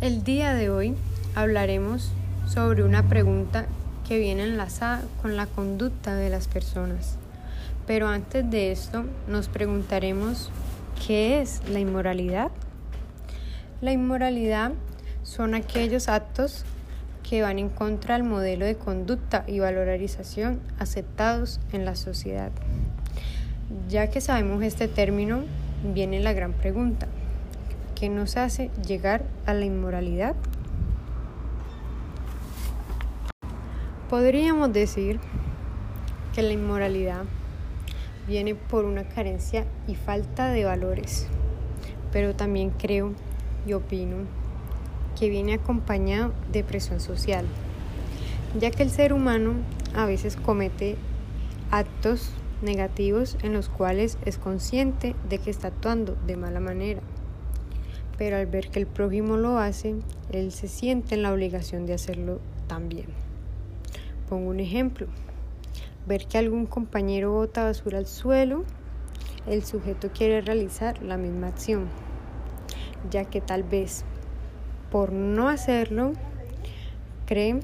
El día de hoy hablaremos sobre una pregunta que viene enlazada con la conducta de las personas. Pero antes de esto nos preguntaremos ¿qué es la inmoralidad? La inmoralidad son aquellos actos que van en contra del modelo de conducta y valorización aceptados en la sociedad. Ya que sabemos este término, viene la gran pregunta. ¿Qué nos hace llegar a la inmoralidad? Podríamos decir que la inmoralidad viene por una carencia y falta de valores, pero también creo y opino que viene acompañado de presión social, ya que el ser humano a veces comete actos negativos en los cuales es consciente de que está actuando de mala manera. Pero al ver que el prójimo lo hace, él se siente en la obligación de hacerlo también. Pongo un ejemplo. Ver que algún compañero bota basura al suelo, el sujeto quiere realizar la misma acción, ya que tal vez por no hacerlo cree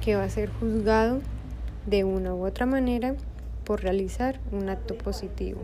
que va a ser juzgado de una u otra manera por realizar un acto positivo.